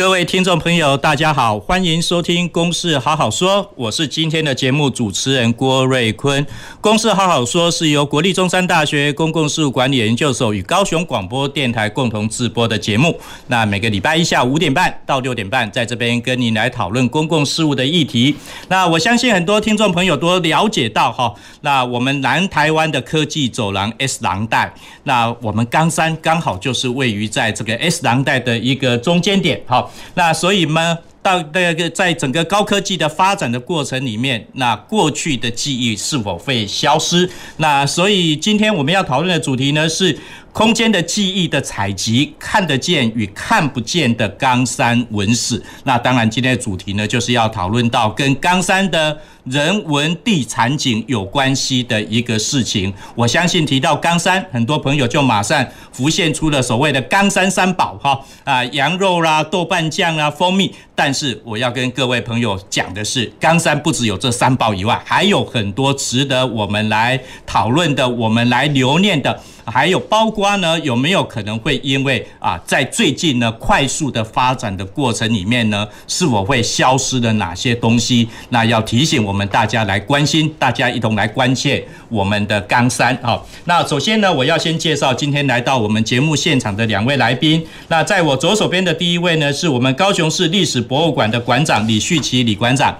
各位听众朋友，大家好，欢迎收听《公事好好说》，我是今天的节目主持人郭瑞坤。《公事好好说》是由国立中山大学公共事务管理研究所与高雄广播电台共同制播的节目。那每个礼拜一下午五点半到六点半，在这边跟您来讨论公共事务的议题。那我相信很多听众朋友都了解到哈，那我们南台湾的科技走廊 S 廊带，那我们冈山刚好就是位于在这个 S 廊带的一个中间点哈。那所以呢，到那个在整个高科技的发展的过程里面，那过去的记忆是否会消失？那所以今天我们要讨论的主题呢，是空间的记忆的采集，看得见与看不见的冈山文史。那当然，今天的主题呢，就是要讨论到跟冈山的。人文地产景有关系的一个事情，我相信提到冈山，很多朋友就马上浮现出了所谓的冈山三宝哈啊，羊肉啦、豆瓣酱啦、蜂蜜。但是我要跟各位朋友讲的是，冈山不只有这三宝以外，还有很多值得我们来讨论的，我们来留念的。还有包括呢，有没有可能会因为啊，在最近呢快速的发展的过程里面呢，是否会消失了哪些东西？那要提醒我们大家来关心，大家一同来关切我们的冈山。好，那首先呢，我要先介绍今天来到我们节目现场的两位来宾。那在我左手边的第一位呢，是我们高雄市历史博物馆的馆长李旭齐李馆长。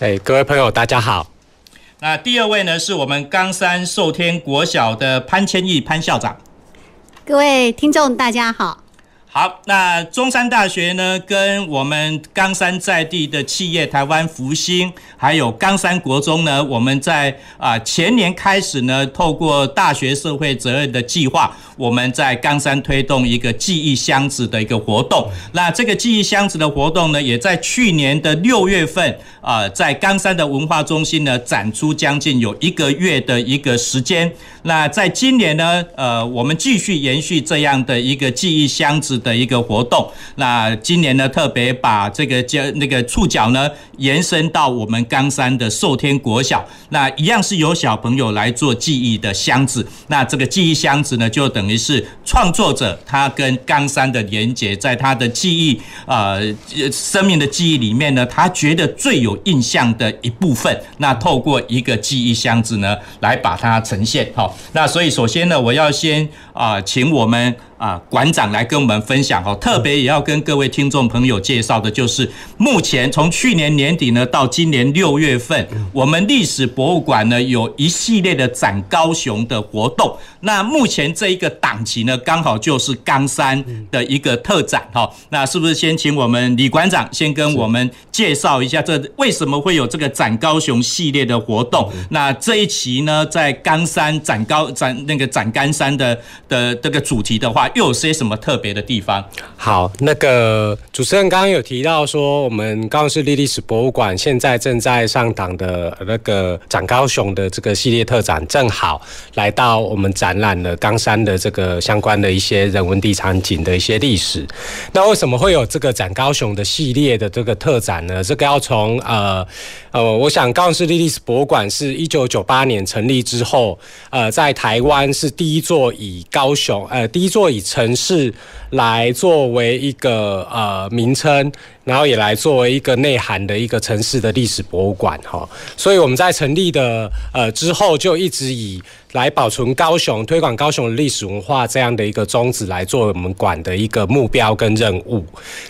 哎，各位朋友，大家好。那第二位呢，是我们冈山寿天国小的潘千亿潘校长。各位听众，大家好。好，那中山大学呢，跟我们冈山在地的企业台湾福星，还有冈山国中呢，我们在啊前年开始呢，透过大学社会责任的计划，我们在冈山推动一个记忆箱子的一个活动。那这个记忆箱子的活动呢，也在去年的六月份啊，在冈山的文化中心呢展出将近有一个月的一个时间。那在今年呢，呃，我们继续延续这样的一个记忆箱子的一个活动，那今年呢，特别把这个叫那个触角呢延伸到我们冈山的寿天国小，那一样是由小朋友来做记忆的箱子。那这个记忆箱子呢，就等于是创作者他跟冈山的连接，在他的记忆呃生命的记忆里面呢，他觉得最有印象的一部分，那透过一个记忆箱子呢来把它呈现。好，那所以首先呢，我要先啊请我们。啊，馆长来跟我们分享哦，特别也要跟各位听众朋友介绍的，就是目前从去年年底呢到今年六月份，我们历史博物馆呢有一系列的展高雄的活动。那目前这一个档期呢，刚好就是冈山的一个特展哈。那是不是先请我们李馆长先跟我们介绍一下，这为什么会有这个展高雄系列的活动？那这一期呢，在冈山展高展那个展冈山的的这个主题的话。又有些什么特别的地方？好，那个主持人刚刚有提到说，我们高雄市历史博物馆现在正在上档的那个展高雄的这个系列特展，正好来到我们展览了冈山的这个相关的一些人文地场景的一些历史。那为什么会有这个展高雄的系列的这个特展呢？这个要从呃呃，我想高雄市历史博物馆是一九九八年成立之后，呃，在台湾是第一座以高雄呃第一座以以城市来作为一个呃名称，然后也来作为一个内涵的一个城市的历史博物馆哈，所以我们在成立的呃之后，就一直以来保存高雄、推广高雄历史文化这样的一个宗旨来做我们馆的一个目标跟任务。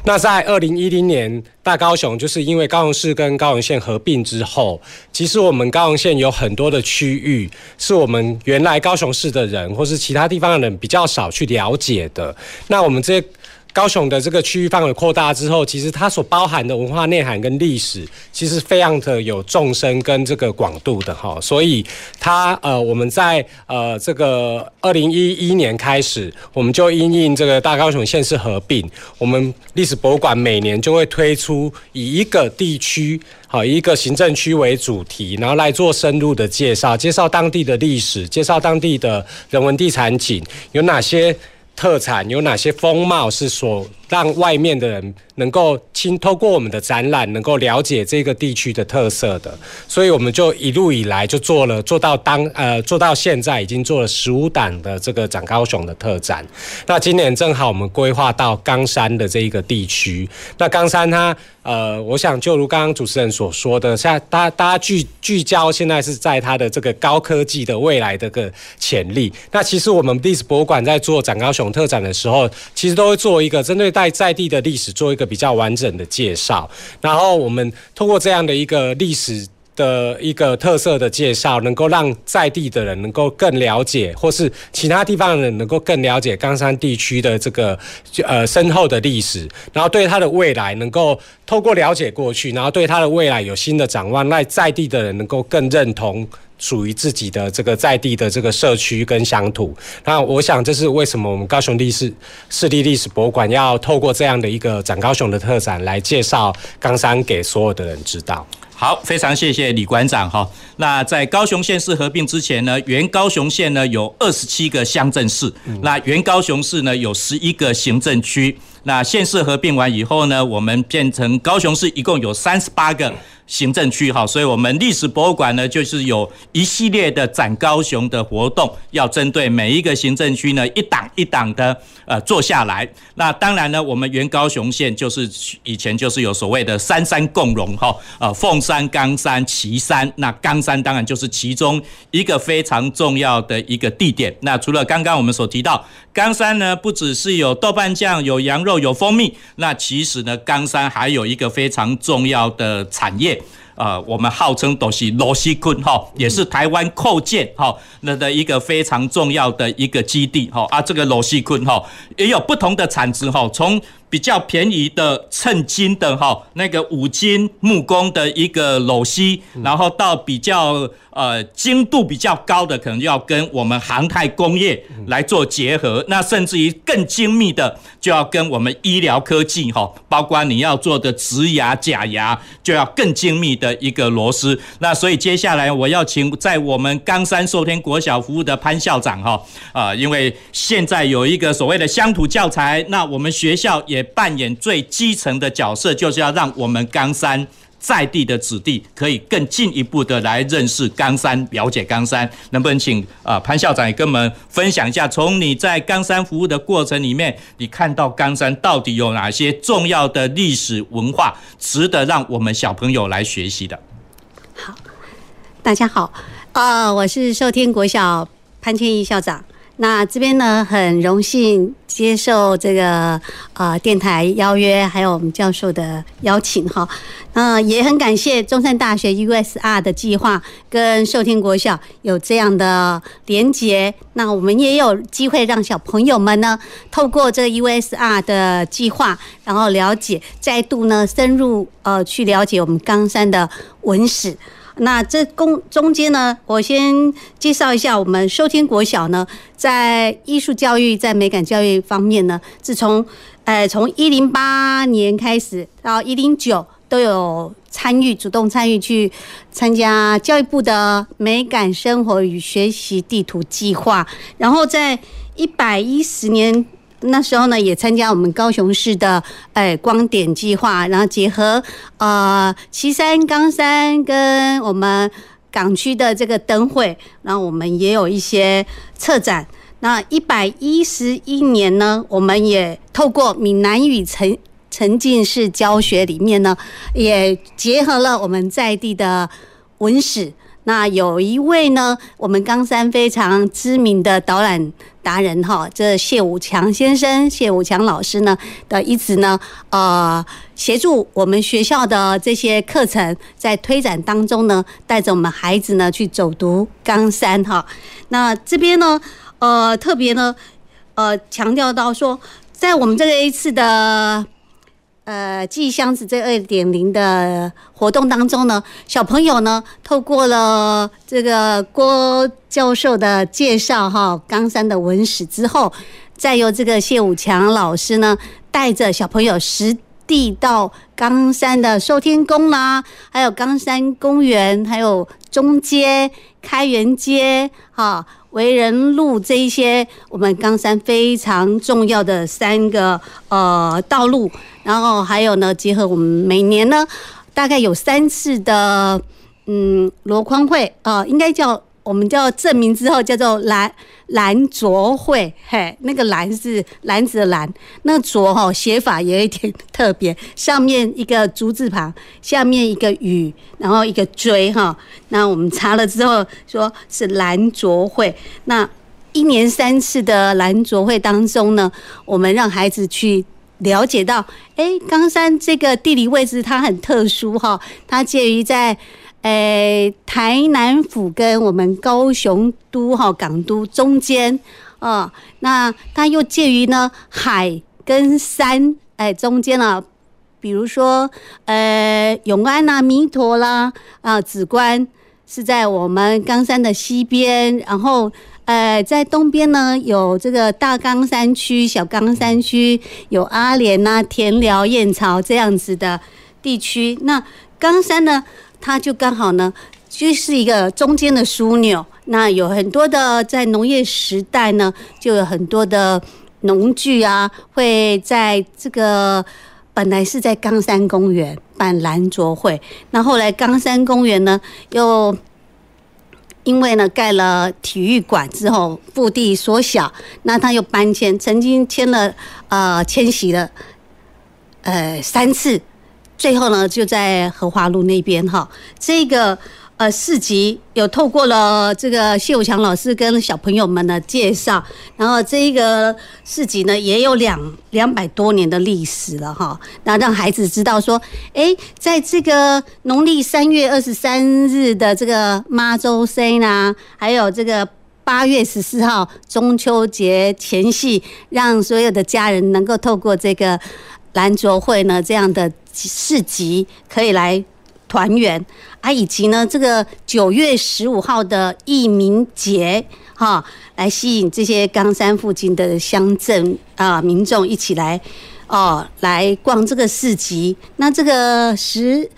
那在二零一零年大高雄，就是因为高雄市跟高雄县合并之后，其实我们高雄县有很多的区域是我们原来高雄市的人或是其他地方的人比较少去了解的。那我们这高雄的这个区域范围扩大之后，其实它所包含的文化内涵跟历史，其实非常的有纵深跟这个广度的哈。所以它呃，我们在呃这个二零一一年开始，我们就因应这个大高雄县市合并，我们历史博物馆每年就会推出以一个地区。好，一个行政区为主题，然后来做深入的介绍，介绍当地的历史，介绍当地的人文地产景，有哪些特产，有哪些风貌是所让外面的人能够亲透过我们的展览，能够了解这个地区的特色的，所以我们就一路以来就做了，做到当呃做到现在已经做了十五档的这个展高雄的特展。那今年正好我们规划到冈山的这一个地区。那冈山它呃，我想就如刚刚主持人所说的，现在大大家聚聚焦现在是在它的这个高科技的未来的个潜力。那其实我们历史博物馆在做展高雄特展的时候，其实都会做一个针对。在在地的历史做一个比较完整的介绍，然后我们通过这样的一个历史的一个特色的介绍，能够让在地的人能够更了解，或是其他地方的人能够更了解冈山地区的这个呃深厚的历史，然后对它的未来能够透过了解过去，然后对它的未来有新的展望，让在地的人能够更认同。属于自己的这个在地的这个社区跟乡土，那我想这是为什么我们高雄历史市立历史博物馆要透过这样的一个展高雄的特展来介绍冈山给所有的人知道。好，非常谢谢李馆长哈。那在高雄县市合并之前呢，原高雄县呢有二十七个乡镇市，那原高雄市呢有十一个行政区。那县市合并完以后呢，我们变成高雄市，一共有三十八个。行政区哈，所以我们历史博物馆呢，就是有一系列的展高雄的活动，要针对每一个行政区呢，一档一档的呃做下来。那当然呢，我们原高雄县就是以前就是有所谓的三山共荣哈，呃凤山、冈山、旗山。那冈山当然就是其中一个非常重要的一个地点。那除了刚刚我们所提到，冈山呢不只是有豆瓣酱、有羊肉、有蜂蜜，那其实呢，冈山还有一个非常重要的产业。呃，我们号称都是罗西坤哈，也是台湾扣件哈那的一个非常重要的一个基地哈啊，这个罗西坤哈也有不同的产值哈，从比较便宜的称金的哈那个五金木工的一个螺丝，然后到比较。呃，精度比较高的，可能就要跟我们航太工业来做结合。那甚至于更精密的，就要跟我们医疗科技哈，包括你要做的植牙、假牙，就要更精密的一个螺丝。那所以接下来我要请在我们冈山寿天国小服务的潘校长哈啊，因为现在有一个所谓的乡土教材，那我们学校也扮演最基层的角色，就是要让我们冈山。在地的子弟可以更进一步的来认识冈山，了解冈山，能不能请啊潘校长也跟我们分享一下，从你在冈山服务的过程里面，你看到冈山到底有哪些重要的历史文化，值得让我们小朋友来学习的？好，大家好，啊，我是寿天国小潘千义校长。那这边呢，很荣幸接受这个呃电台邀约，还有我们教授的邀请哈。那也很感谢中山大学 USR 的计划跟寿天国小有这样的连结。那我们也有机会让小朋友们呢，透过这 USR 的计划，然后了解，再度呢深入呃去了解我们冈山的文史。那这公中间呢，我先介绍一下我们寿天国小呢，在艺术教育、在美感教育方面呢，自从呃从一零八年开始到一零九都有参与，主动参与去参加教育部的美感生活与学习地图计划，然后在一百一十年。那时候呢，也参加我们高雄市的哎光点计划，然后结合呃旗山、冈山跟我们港区的这个灯会，然后我们也有一些策展。那一百一十一年呢，我们也透过闽南语沉沉浸式教学里面呢，也结合了我们在地的文史。那有一位呢，我们冈山非常知名的导览达人哈，这谢武强先生、谢武强老师呢的一直呢，呃，协助我们学校的这些课程在推展当中呢，带着我们孩子呢去走读冈山哈。那这边呢，呃，特别呢，呃，强调到说，在我们这个一次的呃记忆箱子这二点零的活动当中呢，小朋友呢透过了这个郭教授的介绍哈，冈山的文史之后，再由这个谢武强老师呢带着小朋友实地到冈山的寿天宫啦，还有冈山公园，还有中街、开元街，哈。为人路这一些，我们冈山非常重要的三个呃道路，然后还有呢，结合我们每年呢，大概有三次的嗯箩筐会啊、呃，应该叫。我们叫证明之后叫做来兰卓会，嘿，那个兰是篮子的兰，那卓哈写法也有一点特别，上面一个竹字旁，下面一个雨，然后一个追哈。那我们查了之后说是兰卓会。那一年三次的兰卓会当中呢，我们让孩子去了解到，哎，冈山这个地理位置它很特殊哈，它介于在。诶、台南府跟我们高雄都哈港都中间啊，那它又介于呢海跟山诶、中间啊，比如说呃永安呐、弥陀啦啊，梓官是在我们冈山的西边，然后呃在东边呢有这个大冈山区、小冈山区，有阿莲呐、田寮、燕巢这样子的地区，那冈山呢？它就刚好呢，就是一个中间的枢纽。那有很多的在农业时代呢，就有很多的农具啊，会在这个本来是在冈山公园办兰卓会，那后来冈山公园呢，又因为呢盖了体育馆之后，腹地缩小，那他又搬迁，曾经迁了呃迁徙了呃三次。最后呢，就在荷花路那边哈，这个呃市集有透过了这个谢武强老师跟小朋友们的介绍，然后这一个市集呢也有两两百多年的历史了哈，那让孩子知道说，哎，在这个农历三月二十三日的这个妈祖生啊，还有这个八月十四号中秋节前夕，让所有的家人能够透过这个兰卓会呢这样的。市集可以来团圆啊，以及呢，这个九月十五号的义民节哈，来吸引这些冈山附近的乡镇啊民众一起来哦，来逛这个市集。那这个十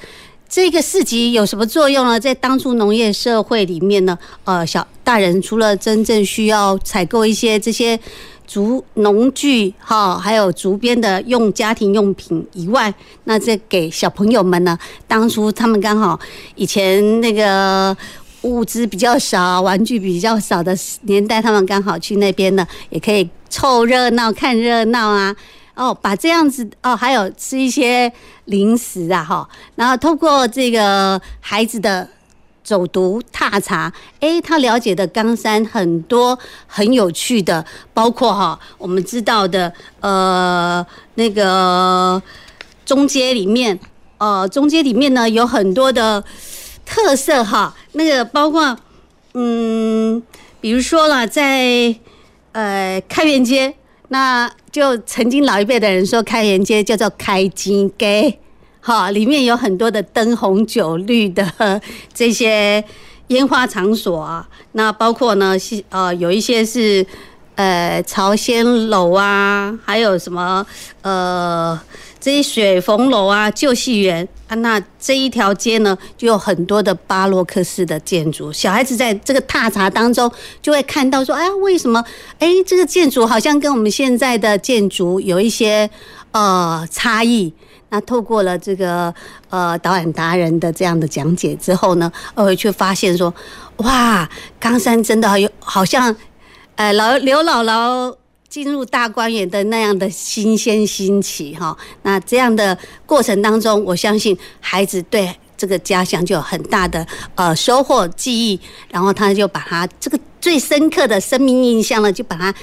这个市集有什么作用呢？在当初农业社会里面呢，呃，小大人除了真正需要采购一些这些。竹农具哈，还有竹编的用家庭用品以外，那这给小朋友们呢？当初他们刚好以前那个物资比较少，玩具比较少的年代，他们刚好去那边呢，也可以凑热闹、看热闹啊。哦，把这样子哦，还有吃一些零食啊哈，然后透过这个孩子的。走读踏查，诶，他了解的冈山很多很有趣的，包括哈，我们知道的，呃，那个中街里面，呃，中街里面呢有很多的特色哈，那个包括，嗯，比如说了，在呃开元街，那就曾经老一辈的人说开元街叫做开金街。哈，里面有很多的灯红酒绿的这些烟花场所啊，那包括呢是呃有一些是呃朝鲜楼啊，还有什么呃这些雪凤楼啊、旧戏园啊，那这一条街呢就有很多的巴洛克式的建筑，小孩子在这个踏查当中就会看到说，哎，为什么哎这个建筑好像跟我们现在的建筑有一些呃差异？那透过了这个呃导演达人的这样的讲解之后呢，呃，却发现说，哇，冈山真的有好像，呃，老刘姥姥进入大观园的那样的新鲜新奇哈。那这样的过程当中，我相信孩子对这个家乡就有很大的呃收获记忆，然后他就把他这个最深刻的生命印象呢，就把它。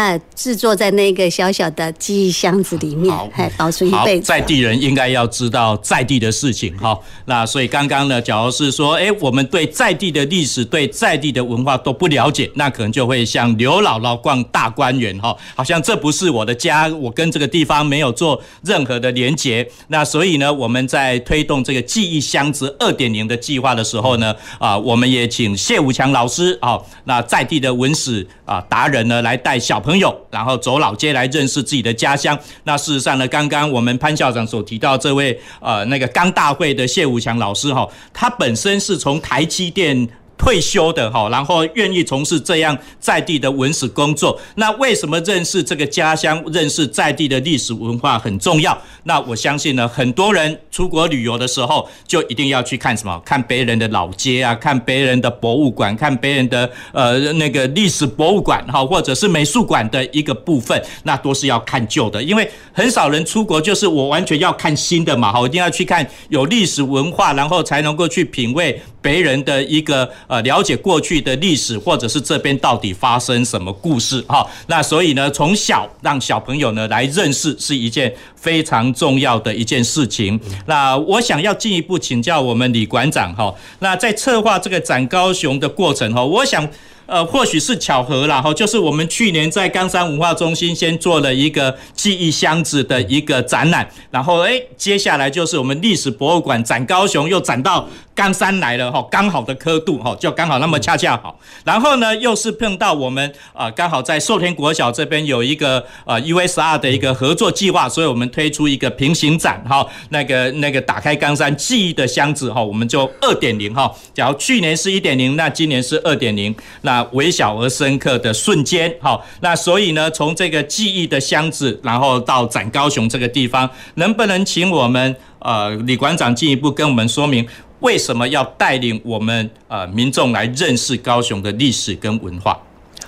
呃，制作在那个小小的记忆箱子里面，还保存一辈子。在地人应该要知道在地的事情哈。那所以刚刚呢，假如是说，哎，我们对在地的历史、对在地的文化都不了解，那可能就会像刘姥姥逛大观园哈，好像这不是我的家，我跟这个地方没有做任何的连结。那所以呢，我们在推动这个记忆箱子二点零的计划的时候呢，啊，我们也请谢武强老师啊，那在地的文史啊达人呢，来带小朋友。朋友，然后走老街来认识自己的家乡。那事实上呢，刚刚我们潘校长所提到这位呃那个刚大会的谢武强老师哈，他本身是从台积电。退休的哈，然后愿意从事这样在地的文史工作。那为什么认识这个家乡、认识在地的历史文化很重要？那我相信呢，很多人出国旅游的时候，就一定要去看什么？看别人的老街啊，看别人的博物馆，看别人的呃那个历史博物馆哈，或者是美术馆的一个部分，那都是要看旧的，因为很少人出国就是我完全要看新的嘛哈，一定要去看有历史文化，然后才能够去品味别人的一个。呃，了解过去的历史，或者是这边到底发生什么故事哈？那所以呢，从小让小朋友呢来认识是一件非常重要的一件事情。那我想要进一步请教我们李馆长哈。那在策划这个展高雄的过程哈，我想。呃，或许是巧合啦，哈，就是我们去年在冈山文化中心先做了一个记忆箱子的一个展览，然后哎，接下来就是我们历史博物馆展高雄，又展到冈山来了，哈，刚好的刻度，哈，就刚好那么恰恰好。然后呢，又是碰到我们啊，刚好在寿天国小这边有一个呃 USR 的一个合作计划，所以我们推出一个平行展，哈，那个那个打开冈山记忆的箱子，哈，我们就二点零，哈，假如去年是一点零，那今年是二点零，那。微小而深刻的瞬间，好，那所以呢，从这个记忆的箱子，然后到展高雄这个地方，能不能请我们呃李馆长进一步跟我们说明，为什么要带领我们呃民众来认识高雄的历史跟文化？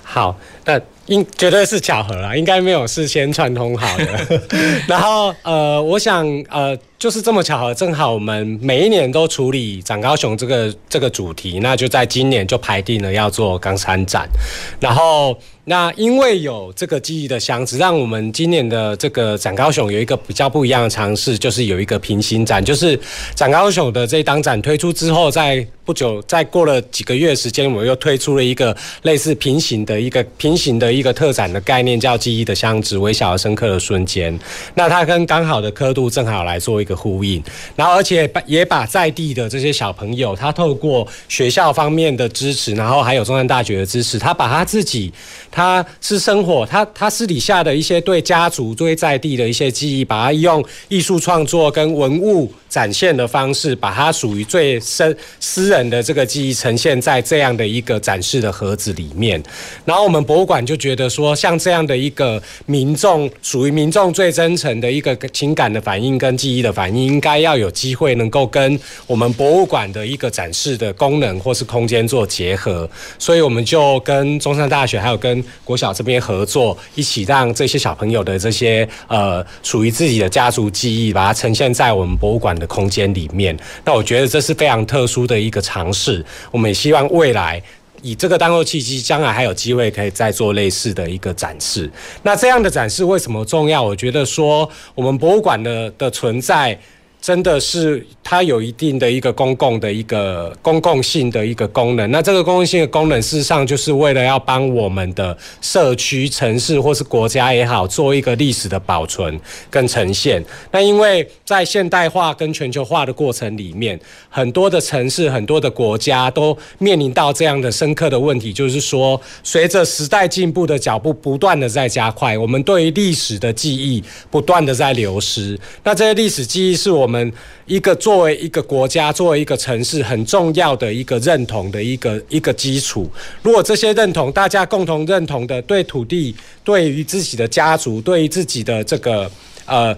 好，那应绝对是巧合啦，应该没有事先串通好的。然后呃，我想呃。就是这么巧合，正好我们每一年都处理展高雄这个这个主题，那就在今年就排定了要做冈山展。然后那因为有这个记忆的箱子，让我们今年的这个展高雄有一个比较不一样的尝试，就是有一个平行展，就是展高雄的这档展推出之后，在不久再过了几个月时间，我们又推出了一个类似平行的一个平行的一个特展的概念，叫记忆的箱子，微小而深刻的瞬间。那它跟刚好的刻度正好来做一个。呼应，然后而且把也把在地的这些小朋友，他透过学校方面的支持，然后还有中山大学的支持，他把他自己，他是生活，他他私底下的一些对家族、对在地的一些记忆，把它用艺术创作跟文物展现的方式，把它属于最深私人的这个记忆呈现在这样的一个展示的盒子里面。然后我们博物馆就觉得说，像这样的一个民众，属于民众最真诚的一个情感的反应跟记忆的反应。应该要有机会能够跟我们博物馆的一个展示的功能或是空间做结合，所以我们就跟中山大学还有跟国小这边合作，一起让这些小朋友的这些呃属于自己的家族记忆，把它呈现在我们博物馆的空间里面。那我觉得这是非常特殊的一个尝试，我们也希望未来。以这个当做契机，将来还有机会可以再做类似的一个展示。那这样的展示为什么重要？我觉得说，我们博物馆的的存在。真的是它有一定的一个公共的一个公共性的一个功能。那这个公共性的功能，事实上就是为了要帮我们的社区、城市或是国家也好，做一个历史的保存跟呈现。那因为在现代化跟全球化的过程里面，很多的城市、很多的国家都面临到这样的深刻的问题，就是说，随着时代进步的脚步不断的在加快，我们对于历史的记忆不断的在流失。那这些历史记忆是我们。们一个作为一个国家，作为一个城市，很重要的一个认同的一个一个基础。如果这些认同大家共同认同的，对土地，对于自己的家族，对于自己的这个呃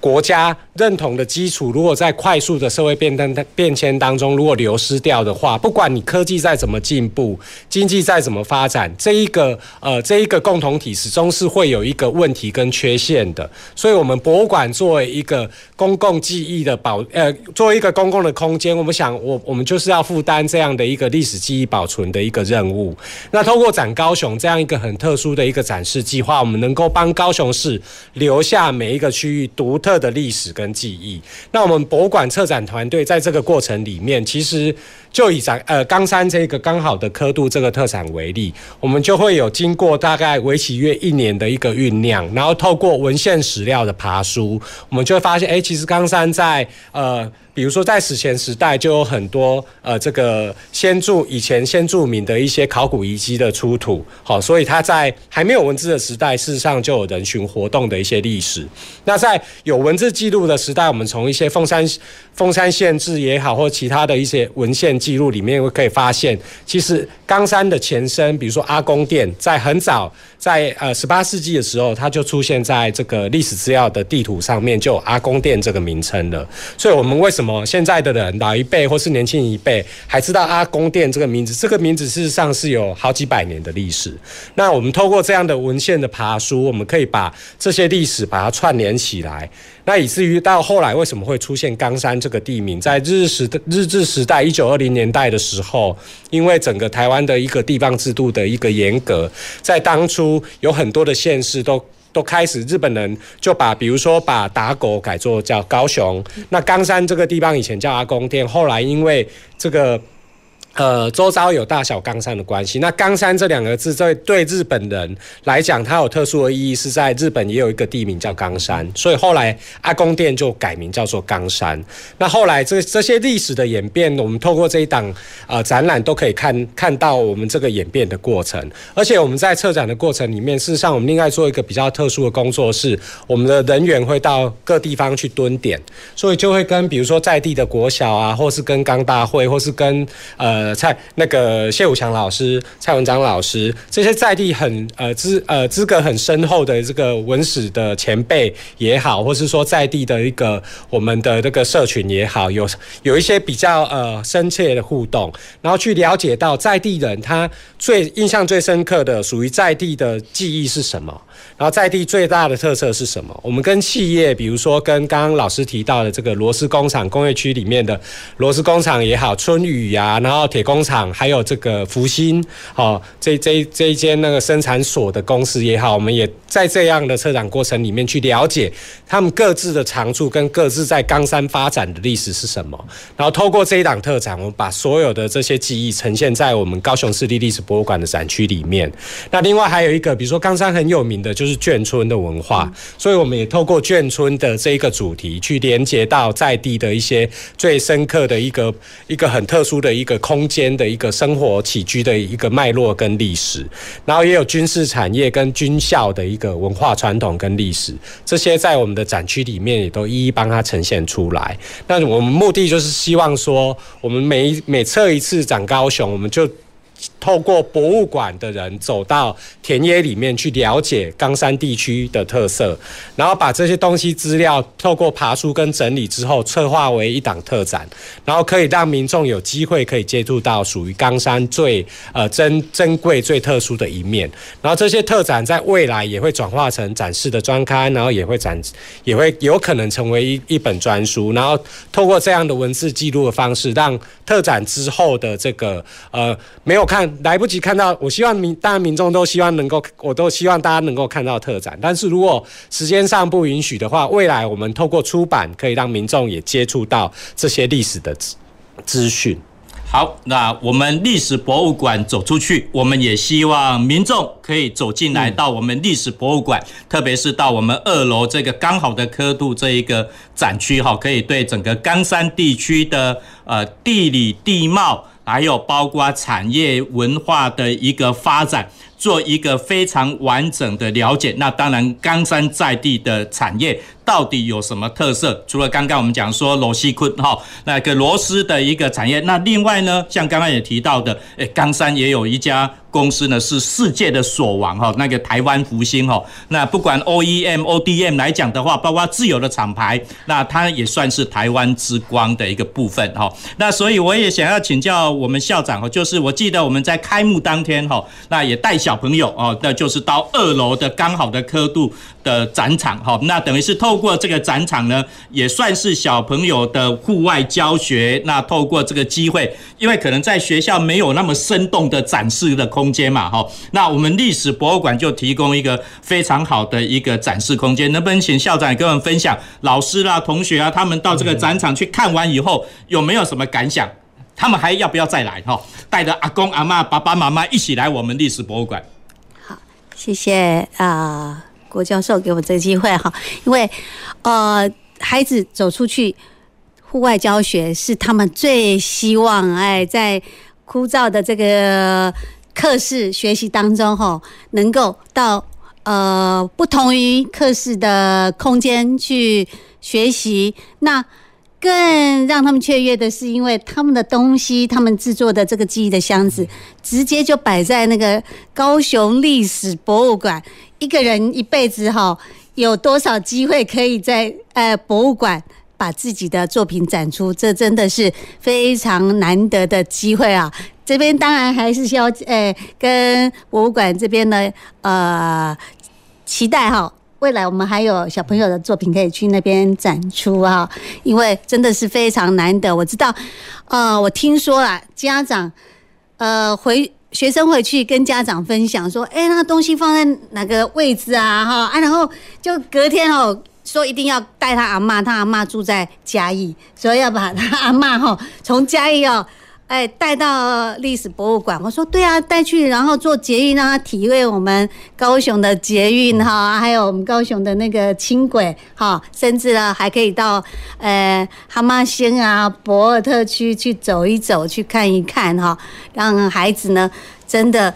国家认同的基础，如果在快速的社会变动变迁当中，如果流失掉的话，不管你科技再怎么进步，经济再怎么发展，这一个呃这一个共同体始终是会有一个问题跟缺陷的。所以，我们博物馆作为一个公共记忆的保呃，作为一个公共的空间，我们想我我们就是要负担这样的一个历史记忆保存的一个任务。那透过展高雄这样一个很特殊的一个展示计划，我们能够帮高雄市留下每一个区域独特。特的历史跟记忆，那我们博物馆策展团队在这个过程里面，其实就以咱呃冈山这个刚好的刻度这个特产为例，我们就会有经过大概为期约一年的一个酝酿，然后透过文献史料的爬书，我们就会发现，哎，其实冈山在呃。比如说，在史前时代就有很多呃，这个先著以前先著名的一些考古遗迹的出土，好，所以它在还没有文字的时代，事实上就有人群活动的一些历史。那在有文字记录的时代，我们从一些凤山凤山县志也好，或其他的一些文献记录里面，会可以发现，其实冈山的前身，比如说阿公店，在很早在呃十八世纪的时候，它就出现在这个历史资料的地图上面，就有阿公店这个名称了。所以，我们为什么？现在的人老一辈或是年轻一辈还知道阿公店这个名字，这个名字事实上是有好几百年的历史。那我们透过这样的文献的爬梳，我们可以把这些历史把它串联起来。那以至于到后来为什么会出现冈山这这个地名？在日时的日治时代，一九二零年代的时候，因为整个台湾的一个地方制度的一个严格，在当初有很多的县市都。都开始，日本人就把，比如说把打狗改作叫高雄，那冈山这个地方以前叫阿公店，后来因为这个。呃，周遭有大小冈山的关系。那冈山这两个字，在对日本人来讲，它有特殊的意义，是在日本也有一个地名叫冈山，所以后来阿公店就改名叫做冈山。那后来这这些历史的演变，我们透过这一档呃展览都可以看看到我们这个演变的过程。而且我们在策展的过程里面，事实上我们另外做一个比较特殊的工作是，我们的人员会到各地方去蹲点，所以就会跟比如说在地的国小啊，或是跟冈大会，或是跟呃。蔡那个谢武强老师、蔡文章老师这些在地很呃资呃资格很深厚的这个文史的前辈也好，或是说在地的一个我们的这个社群也好，有有一些比较呃深切的互动，然后去了解到在地人他最印象最深刻的属于在地的记忆是什么。然后在地最大的特色是什么？我们跟企业，比如说跟刚刚老师提到的这个螺丝工厂工业区里面的螺丝工厂也好，春雨呀，然后铁工厂，还有这个福星，哦，这这这一间那个生产所的公司也好，我们也在这样的策展过程里面去了解他们各自的长处跟各自在冈山发展的历史是什么。然后透过这一档特展，我们把所有的这些记忆呈现在我们高雄市立历史博物馆的展区里面。那另外还有一个，比如说冈山很有名的。就是眷村的文化，所以我们也透过眷村的这一个主题，去连接到在地的一些最深刻的一个一个很特殊的一个空间的一个生活起居的一个脉络跟历史，然后也有军事产业跟军校的一个文化传统跟历史，这些在我们的展区里面也都一一帮它呈现出来。那我们目的就是希望说，我们每每测一次展高雄，我们就。透过博物馆的人走到田野里面去了解冈山地区的特色，然后把这些东西资料透过爬书跟整理之后，策划为一档特展，然后可以让民众有机会可以接触到属于冈山最呃珍珍贵、最特殊的一面。然后这些特展在未来也会转化成展示的专刊，然后也会展也会有可能成为一一本专书。然后透过这样的文字记录的方式，让特展之后的这个呃没有。看来不及看到，我希望民，大家民众都希望能够，我都希望大家能够看到特展。但是如果时间上不允许的话，未来我们透过出版，可以让民众也接触到这些历史的资资讯。好，那我们历史博物馆走出去，我们也希望民众可以走进来到我们历史博物馆，特别是到我们二楼这个刚好的刻度这一个展区哈，可以对整个冈山地区的呃地理地貌。还有包括产业文化的一个发展，做一个非常完整的了解。那当然，冈山在地的产业到底有什么特色？除了刚刚我们讲说螺丝坤哈那个螺丝的一个产业，那另外呢，像刚刚也提到的，诶，冈山也有一家公司呢是世界的锁王哈，那个台湾福星哈，那不管 OEM、ODM 来讲的话，包括自有的厂牌，那它也算是台湾之光的一个部分哈。那所以我也想要请教我们校长哈，就是我记得我们在开幕当天哈，那也带小朋友哦，那就是到二楼的刚好的刻度的展场哈，那等于是透过这个展场呢，也算是小朋友的户外教学。那透过这个机会，因为可能在学校没有那么生动的展示的。空间嘛，哈，那我们历史博物馆就提供一个非常好的一个展示空间，能不能请校长跟我们分享，老师啦、同学啊，他们到这个展场去看完以后，有没有什么感想？他们还要不要再来？哈，带着阿公阿嬷、爸爸妈妈一起来我们历史博物馆。好，谢谢啊、郭教授给我这个机会哈，因为呃，孩子走出去户外教学是他们最希望哎，在枯燥的这个。课室学习当中，哈，能够到呃不同于课室的空间去学习，那更让他们雀跃的是，因为他们的东西，他们制作的这个记忆的箱子，直接就摆在那个高雄历史博物馆。一个人一辈子哈，有多少机会可以在呃博物馆把自己的作品展出？这真的是非常难得的机会啊！这边当然还是需要，诶、欸，跟博物馆这边呢，呃，期待哈，未来我们还有小朋友的作品可以去那边展出啊，因为真的是非常难得。我知道，呃，我听说了，家长，呃，回学生回去跟家长分享说，哎、那东西放在哪个位置啊？哈啊，然后就隔天哦，说一定要带他阿嬷，他阿嬷住在嘉义，所以要把他阿嬷哈从嘉义哦。哎，带到历史博物馆，我说对啊，带去，然后做捷运，让他体会我们高雄的捷运哈，还有我们高雄的那个轻轨哈，甚至呢还可以到呃哈玛星啊、博尔特区去走一走，去看一看哈，让孩子呢真的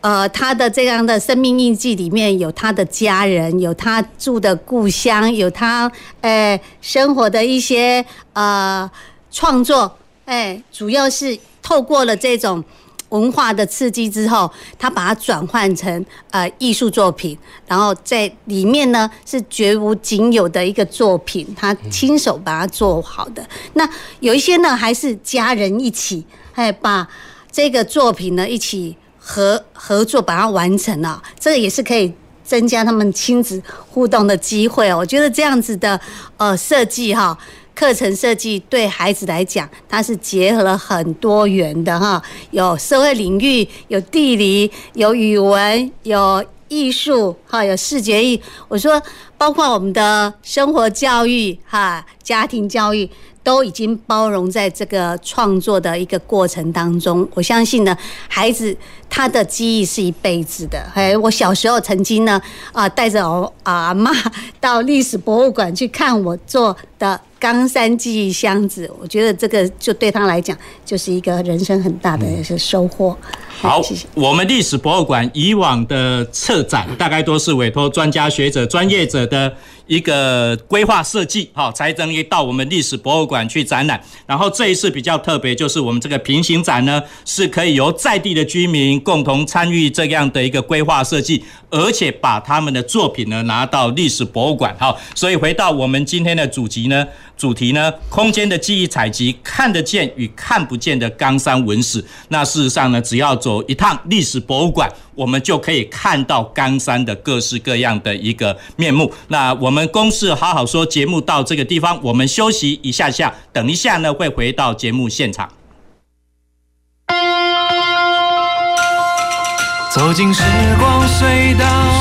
呃他的这样的生命印记里面有他的家人，有他住的故乡，有他呃生活的一些呃创作。哎，主要是透过了这种文化的刺激之后，他把它转换成呃艺术作品，然后在里面呢是绝无仅有的一个作品，他亲手把它做好的。那有一些呢还是家人一起，哎，把这个作品呢一起合合作把它完成了，这个也是可以增加他们亲子互动的机会哦。我觉得这样子的呃设计哈。课程设计对孩子来讲，它是结合了很多元的哈，有社会领域，有地理，有语文，有艺术，哈，有视觉艺。我说，包括我们的生活教育，哈，家庭教育。都已经包容在这个创作的一个过程当中。我相信呢，孩子他的记忆是一辈子的。哎，我小时候曾经呢，啊，带着我阿妈到历史博物馆去看我做的冈山记忆箱子，我觉得这个就对他来讲就是一个人生很大的一个收获。好，我们历史博物馆以往的策展大概都是委托专家学者、专业者的。一个规划设计，好，才能到我们历史博物馆去展览。然后这一次比较特别，就是我们这个平行展呢，是可以由在地的居民共同参与这样的一个规划设计，而且把他们的作品呢拿到历史博物馆。好，所以回到我们今天的主题呢。主题呢，空间的记忆采集，看得见与看不见的冈山文史。那事实上呢，只要走一趟历史博物馆，我们就可以看到冈山的各式各样的一个面目。那我们公事好好说节目到这个地方，我们休息一下下，等一下呢会回到节目现场。走进时光隧道。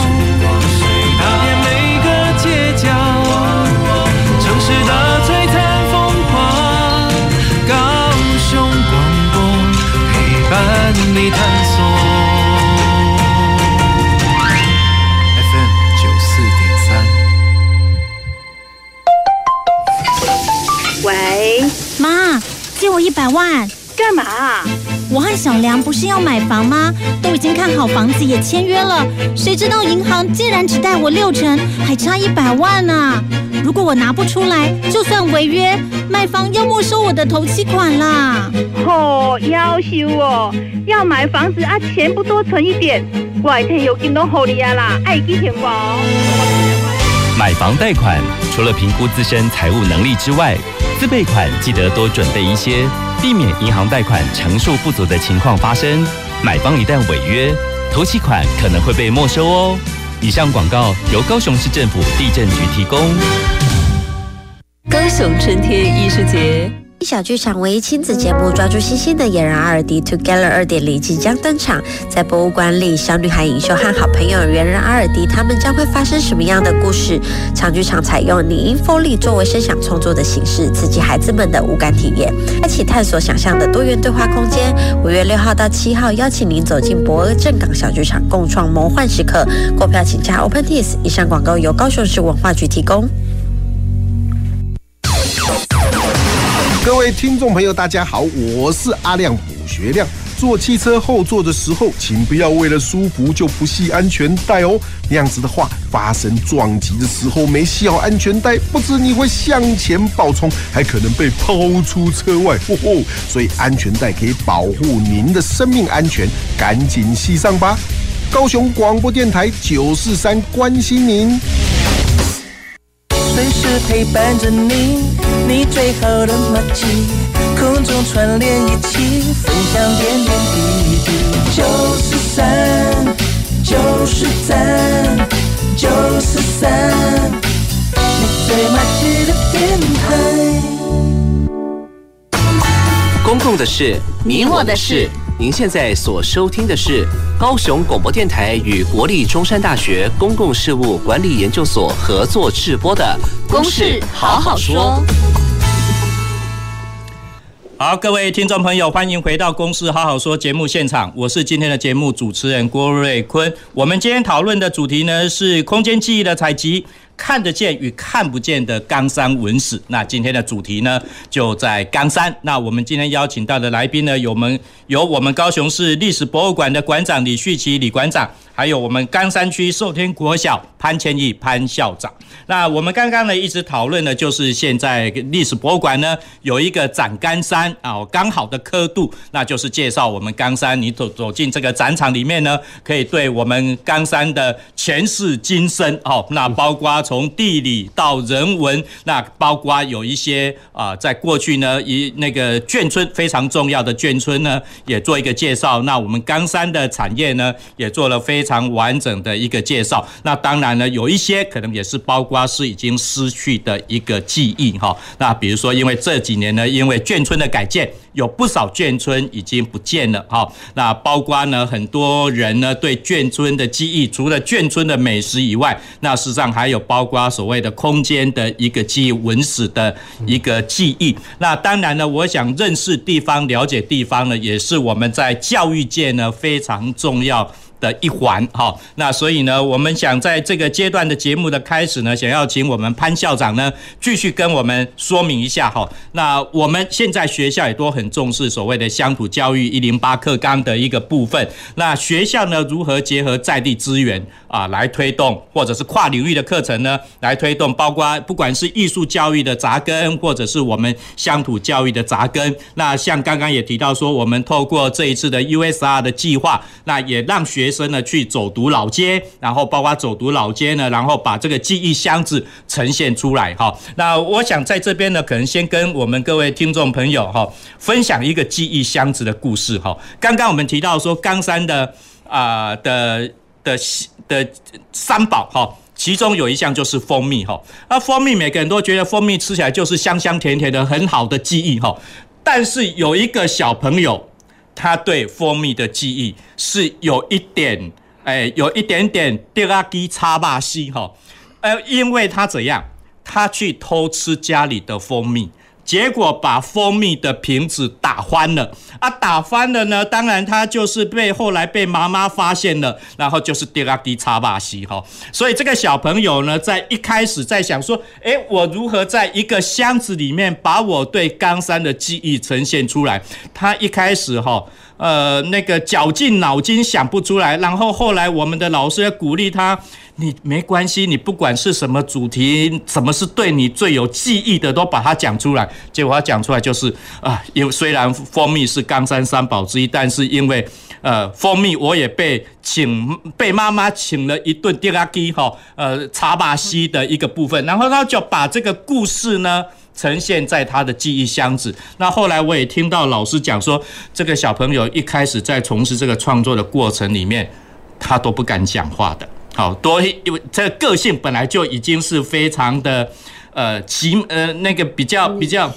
我一百万，干嘛？我和小梁不是要买房吗？都已经看好房子，也签约了。谁知道银行竟然只贷我六成，还差一百万呢、啊？如果我拿不出来，就算违约，卖方要没收我的头期款啦。哦，要修哦，要买房子啊，钱不多存一点，我一天有金都好利啊啦，爱记钱我。买房贷款除了评估自身财务能力之外，自备款记得多准备一些，避免银行贷款成数不足的情况发生。买方一旦违约，投期款可能会被没收哦。以上广告由高雄市政府地震局提供。高雄春天艺术节。小剧场唯一亲子节目，抓住新鲜的野人阿尔迪 Together 二点零即将登场。在博物馆里，小女孩尹秀和好朋友猿人阿尔迪，他们将会发生什么样的故事？长剧场采用拟音 Foley 作为声响创作的形式，刺激孩子们的五感体验，开启探索想象的多元对话空间。五月六号到七号，邀请您走进博尔正港小剧场，共创魔幻时刻。购票请加 OpenTix。以上广告由高雄市文化局提供。各位听众朋友，大家好，我是阿亮卜学亮。坐汽车后座的时候，请不要为了舒服就不系安全带哦。那样子的话，发生撞击的时候没系好安全带，不止你会向前爆冲，还可能被抛出车外。所以安全带可以保护您的生命安全，赶紧系上吧。高雄广播电台九四三关心您。随时陪伴着你，你最好的默契，空中串联一起，分享点点滴滴。九四三，九四三，九四三，你最默契的电台。公共的事，你我的事。您现在所收听的是高雄广播电台与国立中山大学公共事务管理研究所合作制播的《公事好好说》。好，各位听众朋友，欢迎回到《公事好好说》节目现场，我是今天的节目主持人郭瑞坤。我们今天讨论的主题呢是空间记忆的采集。看得见与看不见的冈山文史，那今天的主题呢，就在冈山。那我们今天邀请到的来宾呢，有我们有我们高雄市历史博物馆的馆长李旭奇李馆长，还有我们冈山区寿天国小潘千亿潘校长。那我们刚刚呢一直讨论的，就是现在历史博物馆呢有一个展冈山啊，刚好的刻度，那就是介绍我们冈山。你走走进这个展场里面呢，可以对我们冈山的前世今生哦，那包括 从地理到人文，那包括有一些啊，在过去呢一那个眷村非常重要的眷村呢，也做一个介绍。那我们冈山的产业呢，也做了非常完整的一个介绍。那当然呢，有一些可能也是包括。是已经失去的一个记忆哈。那比如说，因为这几年呢，因为眷村的改建，有不少眷村已经不见了哈。那包括呢，很多人呢对眷村的记忆，除了眷村的美食以外，那事实上还有包括所谓的空间的一个记忆、文史的一个记忆。那当然呢，我想认识地方、了解地方呢，也是我们在教育界呢非常重要的一环哈，那所以呢，我们想在这个阶段的节目的开始呢，想要请我们潘校长呢继续跟我们说明一下哈。那我们现在学校也都很重视所谓的乡土教育一零八课纲的一个部分。那学校呢如何结合在地资源啊，来推动或者是跨领域的课程呢，来推动，包括不管是艺术教育的扎根，或者是我们乡土教育的扎根。那像刚刚也提到说，我们透过这一次的 USR 的计划，那也让学学生呢去走读老街，然后包括走读老街呢，然后把这个记忆箱子呈现出来哈。那我想在这边呢，可能先跟我们各位听众朋友哈分享一个记忆箱子的故事哈。刚刚我们提到说冈山的啊的的的三宝哈，其中有一项就是蜂蜜哈。那蜂蜜每个人都觉得蜂蜜吃起来就是香香甜甜的很好的记忆哈，但是有一个小朋友。他对蜂蜜的记忆是有一点，哎，有一点点掉阿鸡叉巴西哈，呃，因为他怎样，他去偷吃家里的蜂蜜。结果把蜂蜜的瓶子打翻了啊！打翻了呢，当然他就是被后来被妈妈发现了，然后就是滴拉滴插巴西哈。所以这个小朋友呢，在一开始在想说，诶，我如何在一个箱子里面把我对冈山的记忆呈现出来？他一开始哈，呃，那个绞尽脑筋想不出来，然后后来我们的老师要鼓励他。你没关系，你不管是什么主题，什么是对你最有记忆的，都把它讲出来。结果他讲出来就是啊，因为虽然蜂蜜是冈山三宝之一，但是因为呃蜂蜜，我也被请被妈妈请了一顿迪拉基哈，呃茶巴西的一个部分，然后他就把这个故事呢呈现在他的记忆箱子。那后来我也听到老师讲说，这个小朋友一开始在从事这个创作的过程里面，他都不敢讲话的。好多，因为这个个性本来就已经是非常的，呃，奇呃那个比较比较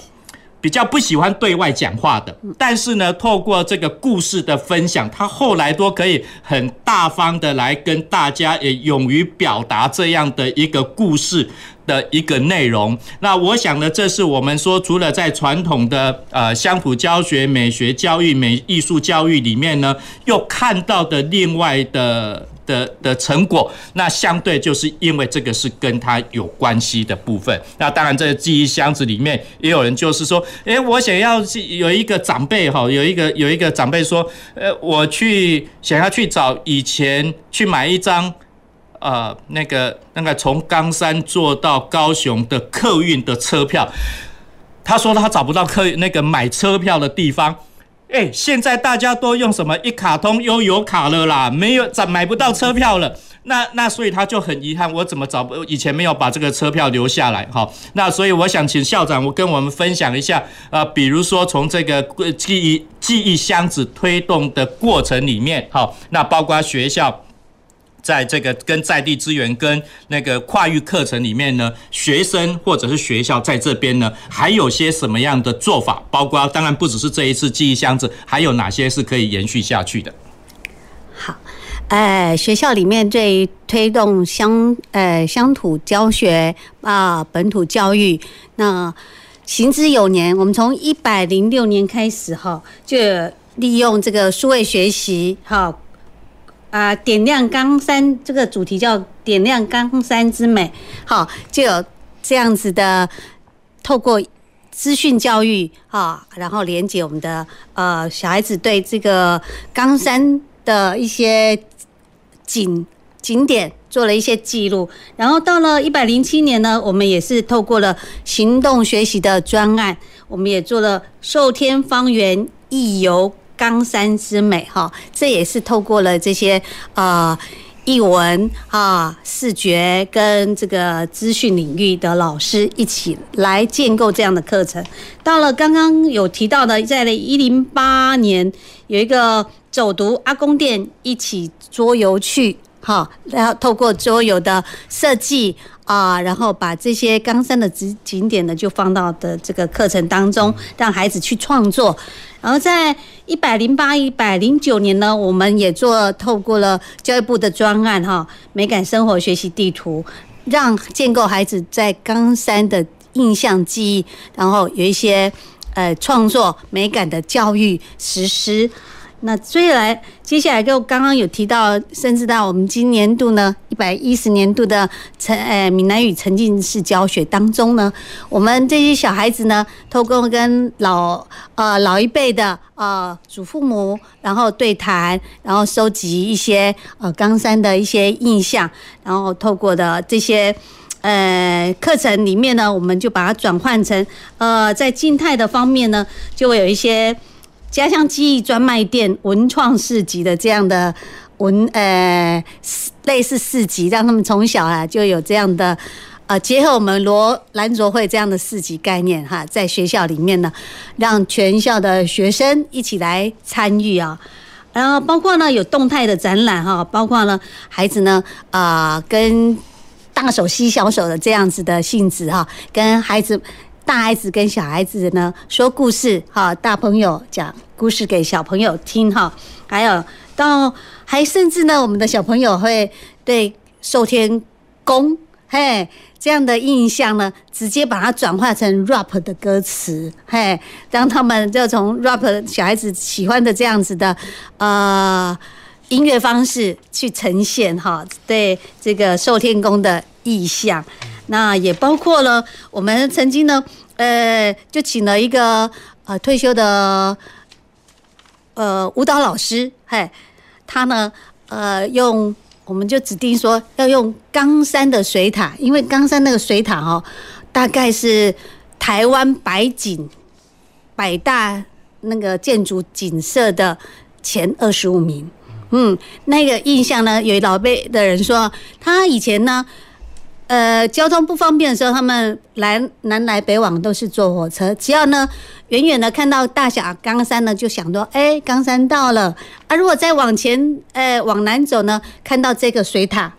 比较不喜欢对外讲话的。但是呢，透过这个故事的分享，他后来都可以很大方的来跟大家也勇于表达这样的一个故事的一个内容。那我想呢，这是我们说除了在传统的呃乡土教学、美学教育、美艺术教育里面呢，又看到的另外的。的的成果，那相对就是因为这个是跟他有关系的部分。那当然，这个记忆箱子里面也有人就是说，诶，我想要有一个长辈哈，有一个有一个长辈说，呃，我去想要去找以前去买一张，呃，那个那个从冈山坐到高雄的客运的车票，他说他找不到客那个买车票的地方。哎，现在大家都用什么一卡通悠游卡了啦，没有咋买不到车票了。那那所以他就很遗憾，我怎么找不以前没有把这个车票留下来哈。那所以我想请校长我跟我们分享一下，呃，比如说从这个记忆记忆箱子推动的过程里面，好，那包括学校。在这个跟在地资源跟那个跨域课程里面呢，学生或者是学校在这边呢，还有些什么样的做法？包括当然不只是这一次记忆箱子，还有哪些是可以延续下去的？好，呃，学校里面对于推动乡呃乡土教学啊本土教育，那行之有年。我们从一百零六年开始哈，就利用这个数位学习哈。啊，点亮冈山这个主题叫“点亮冈山之美”，好，就有这样子的，透过资讯教育啊，然后连接我们的呃小孩子对这个冈山的一些景景点做了一些记录，然后到了一百零七年呢，我们也是透过了行动学习的专案，我们也做了授天方圆艺游。冈山之美，哈，这也是透过了这些啊译文啊视觉跟这个资讯领域的老师一起来建构这样的课程。到了刚刚有提到的，在一零八年有一个走读阿公店一起桌游去，哈，然后透过桌游的设计啊，然后把这些冈山的景景点呢，就放到的这个课程当中，让孩子去创作。然后在一百零八、一百零九年呢，我们也做透过了教育部的专案哈，美感生活学习地图，让建构孩子在冈山的印象记忆，然后有一些呃创作美感的教育实施。那接下来，接下来就刚刚有提到，甚至到我们今年度呢，一百一十年度的沉呃闽南语沉浸式教学当中呢，我们这些小孩子呢，透过跟老呃老一辈的呃祖父母，然后对谈，然后收集一些呃冈山的一些印象，然后透过的这些呃课程里面呢，我们就把它转换成呃在静态的方面呢，就会有一些。家乡记忆专卖店、文创市集的这样的文呃类似市集，让他们从小啊就有这样的呃结合我们罗兰卓会这样的市集概念哈，在学校里面呢，让全校的学生一起来参与啊，然后包括呢有动态的展览哈，包括呢孩子呢啊跟大手牵小手的这样子的性质哈，跟孩子。大孩子跟小孩子呢说故事哈，大朋友讲故事给小朋友听哈，还有到还甚至呢，我们的小朋友会对寿天宫嘿这样的印象呢，直接把它转化成 rap 的歌词嘿，让他们就从 rap 小孩子喜欢的这样子的呃音乐方式去呈现哈，对这个寿天宫的意象。那也包括了我们曾经呢，呃，就请了一个呃退休的呃舞蹈老师，嘿，他呢，呃，用我们就指定说要用冈山的水塔，因为冈山那个水塔哦，大概是台湾百景百大那个建筑景色的前二十五名。嗯，那个印象呢，有老辈的人说，他以前呢。呃，交通不方便的时候，他们来南来北往都是坐火车。只要呢，远远的看到大小冈山呢，就想说，哎、欸，冈山到了。啊，如果再往前，呃，往南走呢，看到这个水塔，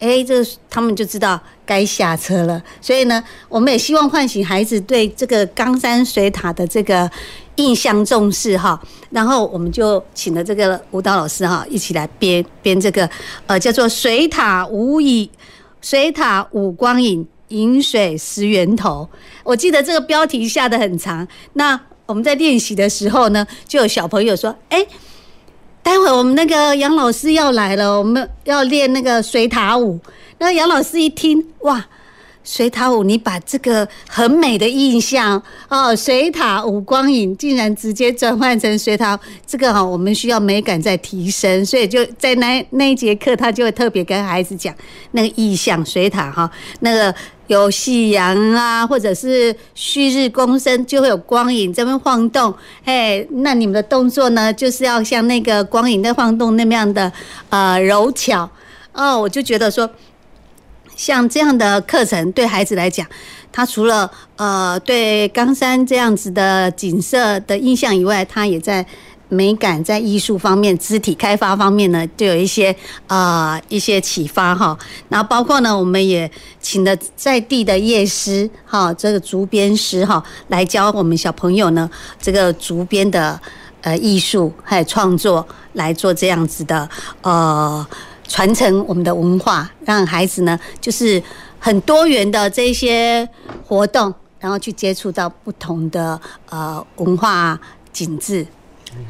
哎、这他们就知道该下车了。所以呢，我们也希望唤醒孩子对这个冈山水塔的这个印象重视哈。然后我们就请了这个舞蹈老师哈，一起来编编这个，呃，叫做水塔无以。水塔舞光影，饮水十源头。我记得这个标题下的很长。那我们在练习的时候呢，就有小朋友说：“哎，待会我们那个杨老师要来了，我们要练那个水塔舞。”那杨老师一听，哇！水塔舞，你把这个很美的印象哦，水塔舞光影，竟然直接转换成水塔，这个哈，我们需要美感再提升，所以就在那那一节课，他就会特别跟孩子讲那个意象，水塔哈，那个有夕阳啊，或者是旭日东升，就会有光影在那边晃动，哎，那你们的动作呢，就是要像那个光影在晃动那么样的呃柔巧哦，我就觉得说。像这样的课程对孩子来讲，他除了呃对冈山这样子的景色的印象以外，他也在美感、在艺术方面、肢体开发方面呢，就有一些呃一些启发哈。然后包括呢，我们也请了在地的叶师哈，这个竹编师哈，来教我们小朋友呢这个竹编的呃艺术还有创作，来做这样子的呃。传承我们的文化，让孩子呢，就是很多元的这些活动，然后去接触到不同的呃文化景致。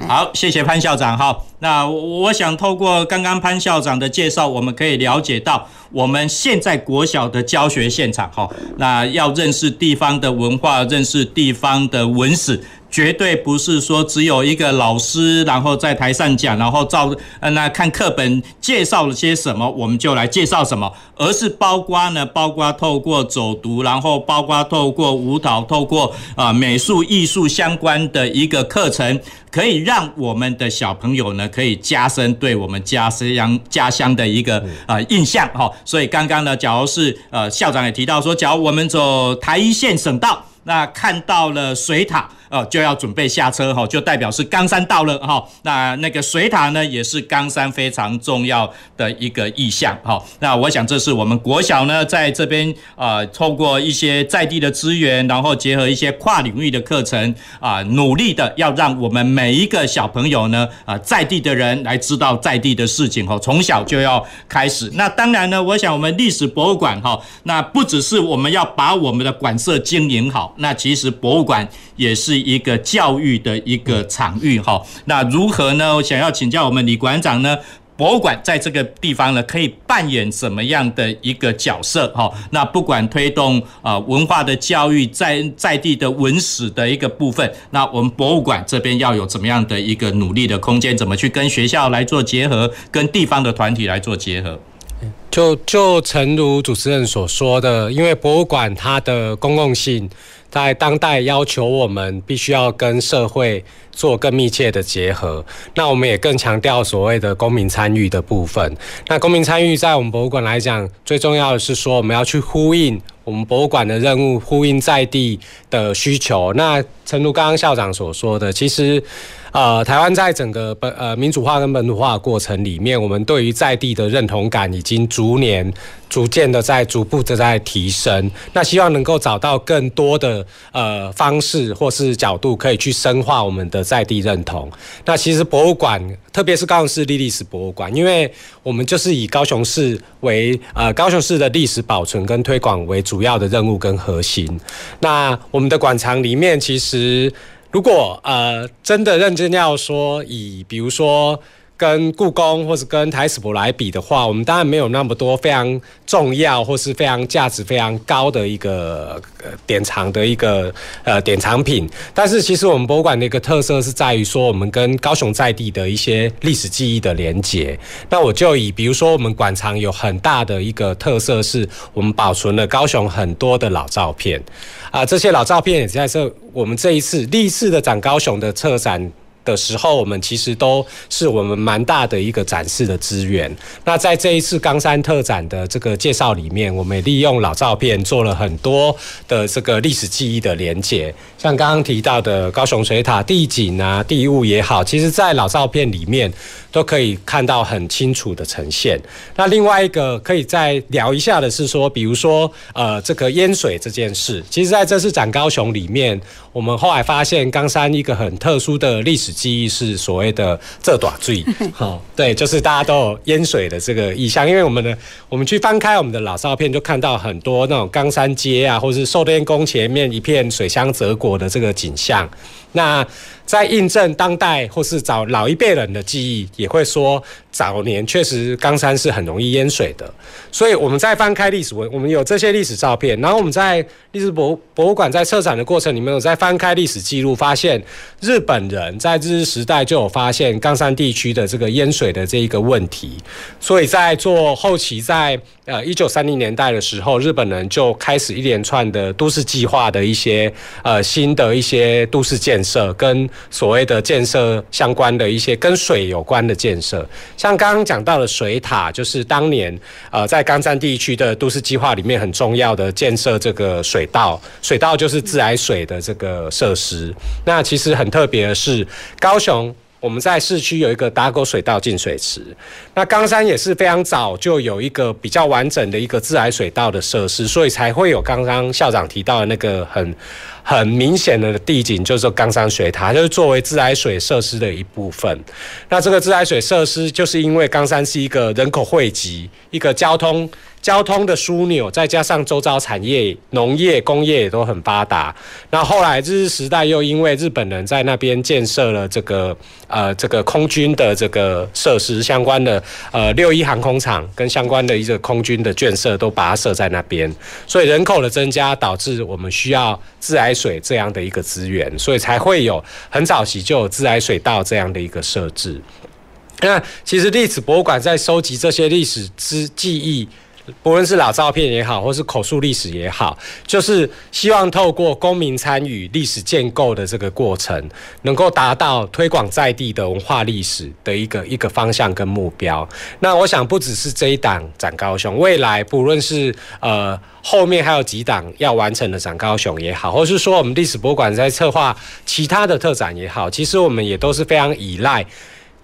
好，谢谢潘校长。好，那我想透过刚刚潘校长的介绍，我们可以了解到我们现在国小的教学现场。哈，那要认识地方的文化，认识地方的文史。绝对不是说只有一个老师，然后在台上讲，然后照呃那看课本介绍了些什么，我们就来介绍什么，而是包括呢，包括透过走读，然后包括透过舞蹈，透过啊、呃、美术艺术相关的一个课程，可以让我们的小朋友呢，可以加深对我们家乡家乡的一个呃印象哈。所以刚刚呢，假如是呃校长也提到说，假如我们走台一线省道，那看到了水塔。哦，就要准备下车哈，就代表是冈山到了哈。那那个水塔呢，也是冈山非常重要的一个意象哈。那我想这是我们国小呢，在这边呃，透过一些在地的资源，然后结合一些跨领域的课程啊，努力的要让我们每一个小朋友呢啊，在地的人来知道在地的事情哈，从小就要开始。那当然呢，我想我们历史博物馆哈，那不只是我们要把我们的馆舍经营好，那其实博物馆也是。一个教育的一个场域哈，那如何呢？我想要请教我们李馆长呢？博物馆在这个地方呢，可以扮演什么样的一个角色哈？那不管推动啊文化的教育，在在地的文史的一个部分，那我们博物馆这边要有怎么样的一个努力的空间？怎么去跟学校来做结合，跟地方的团体来做结合？就就诚如主持人所说的，因为博物馆它的公共性。在当代要求我们必须要跟社会做更密切的结合，那我们也更强调所谓的公民参与的部分。那公民参与在我们博物馆来讲，最重要的是说我们要去呼应我们博物馆的任务，呼应在地的需求。那诚如刚刚校长所说的，其实。呃，台湾在整个本呃民主化跟本土化过程里面，我们对于在地的认同感已经逐年、逐渐的在逐步的在提升。那希望能够找到更多的呃方式或是角度，可以去深化我们的在地认同。那其实博物馆，特别是高雄市历历史博物馆，因为我们就是以高雄市为呃高雄市的历史保存跟推广为主要的任务跟核心。那我们的馆藏里面其实。如果呃真的认真要说，以比如说跟故宫或是跟台史博来比的话，我们当然没有那么多非常重要或是非常价值非常高的一个典藏的一个呃典藏品。但是其实我们博物馆的一个特色是在于说，我们跟高雄在地的一些历史记忆的连结。那我就以比如说我们馆藏有很大的一个特色，是我们保存了高雄很多的老照片啊，这些老照片也在这我们这一次历次的展高雄的策展。的时候，我们其实都是我们蛮大的一个展示的资源。那在这一次冈山特展的这个介绍里面，我们也利用老照片做了很多的这个历史记忆的连接。像刚刚提到的高雄水塔地景啊、地物也好，其实在老照片里面都可以看到很清楚的呈现。那另外一个可以再聊一下的是说，比如说呃这个淹水这件事，其实在这次展高雄里面，我们后来发现冈山一个很特殊的历史。记忆是所谓的这短罪，好，对，就是大家都有淹水的这个意象，因为我们的我们去翻开我们的老照片，就看到很多那种冈山街啊，或是寿天宫前面一片水乡泽国的这个景象，那。在印证当代或是早老一辈人的记忆，也会说早年确实冈山是很容易淹水的。所以我们在翻开历史文，我们有这些历史照片，然后我们在历史博博物馆在策展的过程里面，有在翻开历史记录，发现日本人在日治时代就有发现冈山地区的这个淹水的这一个问题。所以在做后期在呃一九三零年代的时候，日本人就开始一连串的都市计划的一些呃新的一些都市建设跟。所谓的建设相关的一些跟水有关的建设，像刚刚讲到的水塔，就是当年呃在冈山地区的都市计划里面很重要的建设这个水道，水道就是自来水的这个设施。那其实很特别的是，高雄我们在市区有一个打狗水道进水池，那冈山也是非常早就有一个比较完整的一个自来水道的设施，所以才会有刚刚校长提到的那个很。很明显的地景就是冈山水塔，就是作为自来水设施的一部分。那这个自来水设施，就是因为冈山是一个人口汇集，一个交通。交通的枢纽，再加上周遭产业、农业、工业也都很发达。那后来日治时代又因为日本人在那边建设了这个呃这个空军的这个设施相关的呃六一航空厂跟相关的一个空军的建设都把它设在那边，所以人口的增加导致我们需要自来水这样的一个资源，所以才会有很早期就有自来水道这样的一个设置。那其实历史博物馆在收集这些历史之记忆。不论是老照片也好，或是口述历史也好，就是希望透过公民参与历史建构的这个过程，能够达到推广在地的文化历史的一个一个方向跟目标。那我想不只是这一档展高雄，未来不论是呃后面还有几档要完成的展高雄也好，或是说我们历史博物馆在策划其他的特展也好，其实我们也都是非常依赖。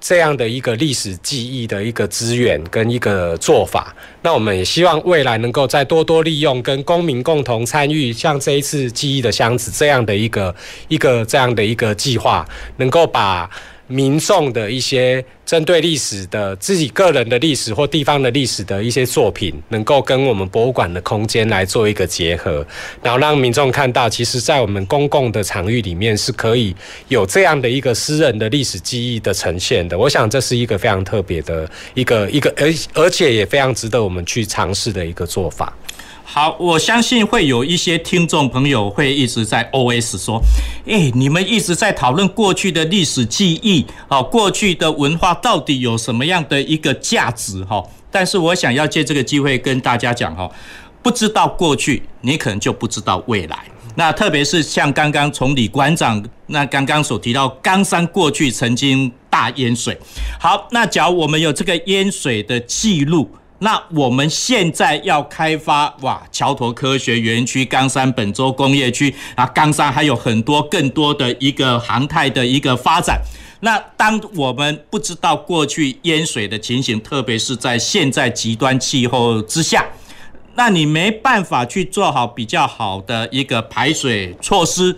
这样的一个历史记忆的一个资源跟一个做法，那我们也希望未来能够再多多利用，跟公民共同参与，像这一次记忆的箱子这样的一个一个这样的一个计划，能够把。民众的一些针对历史的自己个人的历史或地方的历史的一些作品，能够跟我们博物馆的空间来做一个结合，然后让民众看到，其实，在我们公共的场域里面是可以有这样的一个私人的历史记忆的呈现的。我想这是一个非常特别的一个一个，而而且也非常值得我们去尝试的一个做法。好，我相信会有一些听众朋友会一直在 OS 说：“诶，你们一直在讨论过去的历史记忆，哦，过去的文化到底有什么样的一个价值？哈，但是我想要借这个机会跟大家讲，哈，不知道过去，你可能就不知道未来。那特别是像刚刚从李馆长那刚刚所提到，冈山过去曾经大淹水。好，那假如我们有这个淹水的记录。”那我们现在要开发哇，桥头科学园区、冈山本州工业区啊，冈山还有很多更多的一个航太的一个发展。那当我们不知道过去淹水的情形，特别是在现在极端气候之下，那你没办法去做好比较好的一个排水措施。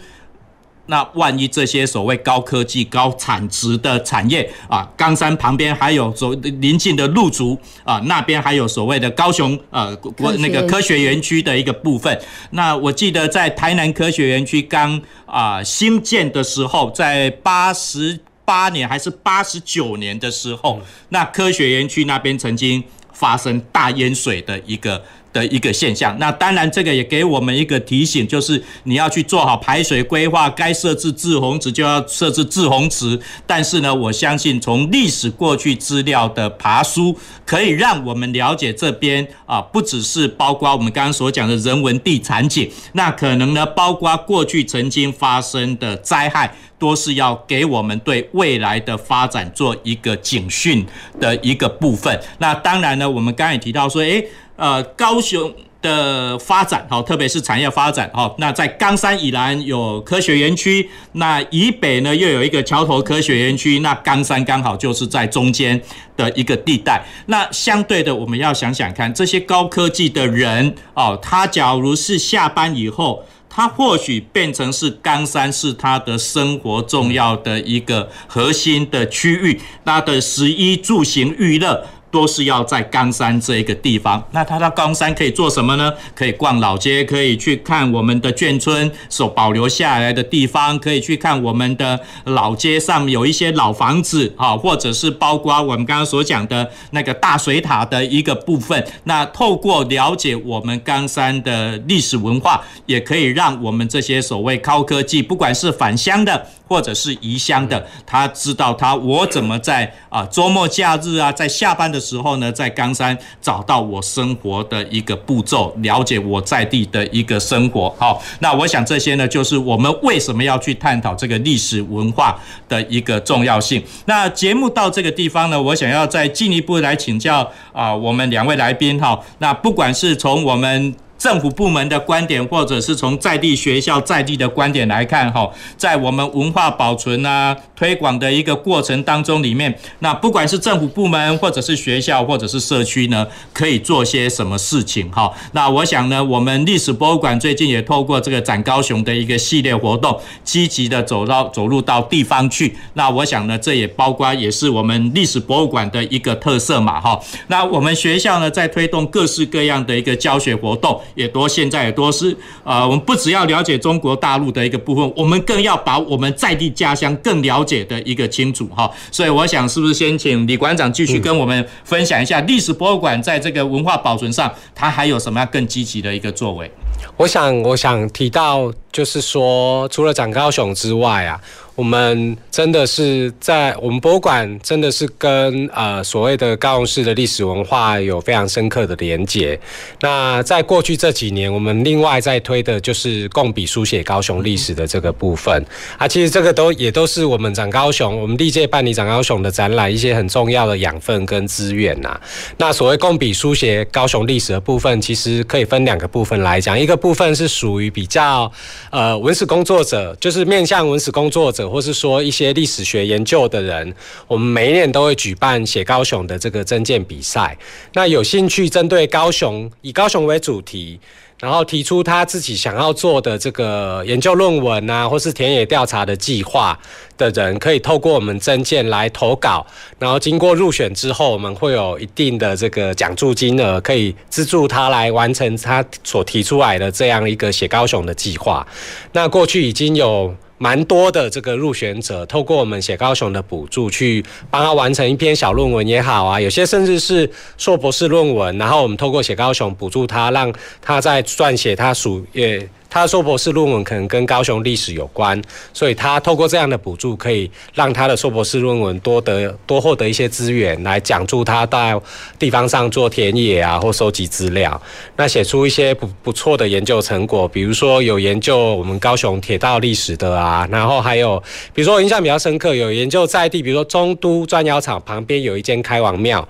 那万一这些所谓高科技、高产值的产业啊，冈山旁边还有所邻近的路竹啊，那边还有所谓的高雄呃国那个科学园区的一个部分。那我记得在台南科学园区刚啊新建的时候，在八十。八年还是八十九年的时候，那科学园区那边曾经发生大淹水的一个。的一个现象，那当然这个也给我们一个提醒，就是你要去做好排水规划，该设置滞洪池就要设置滞洪池。但是呢，我相信从历史过去资料的爬梳，可以让我们了解这边啊，不只是包括我们刚刚所讲的人文地产景，那可能呢，包括过去曾经发生的灾害，都是要给我们对未来的发展做一个警讯的一个部分。那当然呢，我们刚才也提到说，诶。呃，高雄的发展，好，特别是产业发展，好，那在冈山以南有科学园区，那以北呢又有一个桥头科学园区，那冈山刚好就是在中间的一个地带。那相对的，我们要想想看，这些高科技的人，哦，他假如是下班以后，他或许变成是冈山是他的生活重要的一个核心的区域，他的食衣住行娱乐。都是要在冈山这一个地方，那他到冈山可以做什么呢？可以逛老街，可以去看我们的眷村所保留下来的地方，可以去看我们的老街上有一些老房子啊，或者是包括我们刚刚所讲的那个大水塔的一个部分。那透过了解我们冈山的历史文化，也可以让我们这些所谓高科技，不管是返乡的。或者是移乡的，他知道他我怎么在啊周末假日啊，在下班的时候呢，在冈山找到我生活的一个步骤，了解我在地的一个生活。好，那我想这些呢，就是我们为什么要去探讨这个历史文化的一个重要性。那节目到这个地方呢，我想要再进一步来请教啊，我们两位来宾哈。那不管是从我们政府部门的观点，或者是从在地学校在地的观点来看，哈，在我们文化保存啊、推广的一个过程当中里面，那不管是政府部门，或者是学校，或者是社区呢，可以做些什么事情？哈，那我想呢，我们历史博物馆最近也透过这个展高雄的一个系列活动，积极的走到走入到地方去。那我想呢，这也包括也是我们历史博物馆的一个特色嘛，哈。那我们学校呢，在推动各式各样的一个教学活动。也多，现在也多是，呃，我们不只要了解中国大陆的一个部分，我们更要把我们在地家乡更了解的一个清楚哈。所以我想，是不是先请李馆长继续跟我们分享一下历史博物馆在这个文化保存上，它还有什么样更积极的一个作为？我想，我想提到，就是说，除了展高雄之外啊。我们真的是在我们博物馆，真的是跟呃所谓的高雄市的历史文化有非常深刻的连结。那在过去这几年，我们另外在推的就是共笔书写高雄历史的这个部分啊，其实这个都也都是我们展高雄，我们历届办理展高雄的展览一些很重要的养分跟资源呐。那所谓共笔书写高雄历史的部分，其实可以分两个部分来讲，一个部分是属于比较呃文史工作者，就是面向文史工作者。或是说一些历史学研究的人，我们每一年都会举办写高雄的这个征件比赛。那有兴趣针对高雄，以高雄为主题，然后提出他自己想要做的这个研究论文啊，或是田野调查的计划的人，可以透过我们证件来投稿。然后经过入选之后，我们会有一定的这个奖助金额，可以资助他来完成他所提出来的这样一个写高雄的计划。那过去已经有。蛮多的这个入选者，透过我们写高雄的补助，去帮他完成一篇小论文也好啊，有些甚至是硕博士论文，然后我们透过写高雄补助他，让他在撰写他属业。他的硕博士论文可能跟高雄历史有关，所以他透过这样的补助，可以让他的硕博士论文多得多获得一些资源，来讲助他在地方上做田野啊，或收集资料，那写出一些不不错的研究成果，比如说有研究我们高雄铁道历史的啊，然后还有比如说我印象比较深刻，有研究在地，比如说中都砖窑厂旁边有一间开王庙。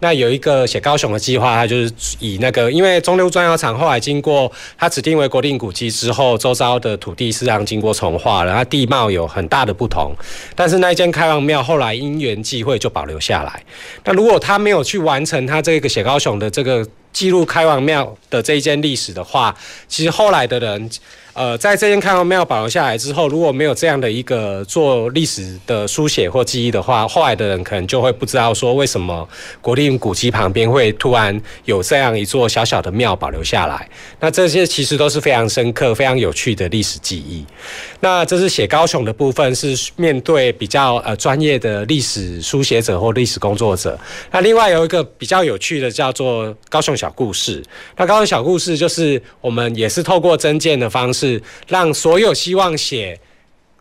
那有一个写高雄的计划，它就是以那个，因为中都砖窑厂后来经过它指定为国定古迹之后，周遭的土地实际上经过重划了，它地貌有很大的不同。但是那一间开王庙后来因缘际会就保留下来。那如果他没有去完成他这个写高雄的这个记录开王庙的这一件历史的话，其实后来的人。呃，在这间看到庙保留下来之后，如果没有这样的一个做历史的书写或记忆的话，后来的人可能就会不知道说为什么国立古迹旁边会突然有这样一座小小的庙保留下来。那这些其实都是非常深刻、非常有趣的历史记忆。那这是写高雄的部分，是面对比较呃专业的历史书写者或历史工作者。那另外有一个比较有趣的叫做高雄小故事。那高雄小故事就是我们也是透过增建的方式。是让所有希望写，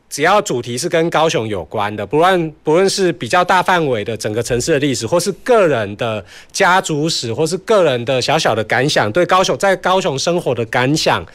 只要主题是跟高雄有关的，不论不论是比较大范围的整个城市的历史，或是个人的家族史，或是个人的小小的感想，对高雄在高雄生活的感想。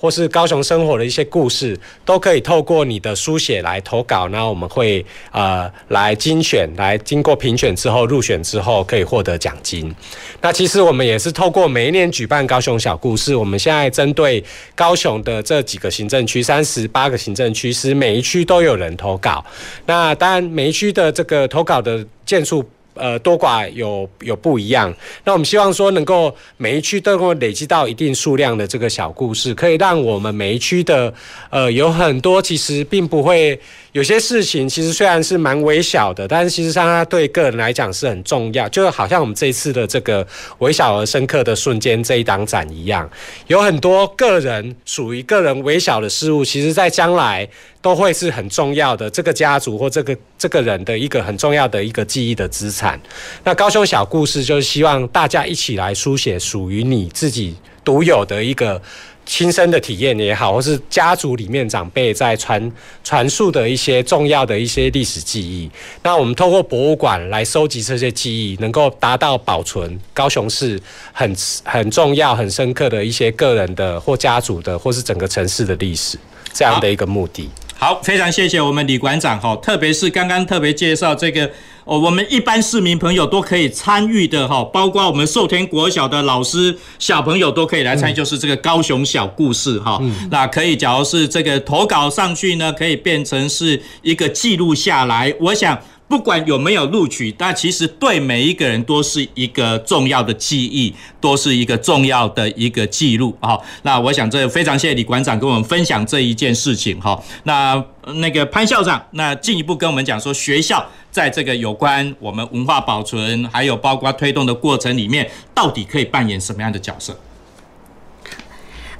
或是高雄生活的一些故事，都可以透过你的书写来投稿，那我们会呃来精选，来经过评选之后入选之后可以获得奖金。那其实我们也是透过每一年举办高雄小故事，我们现在针对高雄的这几个行政区，三十八个行政区，是每一区都有人投稿。那当然每一区的这个投稿的件数。呃，多寡有有不一样。那我们希望说，能够每一区都能够累积到一定数量的这个小故事，可以让我们每一区的呃有很多其实并不会。有些事情其实虽然是蛮微小的，但是其实上它对个人来讲是很重要。就好像我们这一次的这个微小而深刻的瞬间这一档展一样，有很多个人属于个人微小的事物，其实在将来都会是很重要的。这个家族或这个这个人的一个很重要的一个记忆的资产。那高雄小故事就是希望大家一起来书写属于你自己独有的一个。亲身的体验也好，或是家族里面长辈在传传述的一些重要的一些历史记忆，那我们透过博物馆来收集这些记忆，能够达到保存高雄市很很重要、很深刻的一些个人的或家族的，或是整个城市的历史这样的一个目的。好，非常谢谢我们李馆长哈，特别是刚刚特别介绍这个。哦，我们一般市民朋友都可以参与的哈，包括我们寿天国小的老师、小朋友都可以来参与，就是这个高雄小故事哈。嗯、那可以，假如是这个投稿上去呢，可以变成是一个记录下来。我想。不管有没有录取，但其实对每一个人都是一个重要的记忆，都是一个重要的一个记录啊。那我想这非常谢谢李馆长跟我们分享这一件事情哈。那那个潘校长，那进一步跟我们讲说，学校在这个有关我们文化保存，还有包括推动的过程里面，到底可以扮演什么样的角色？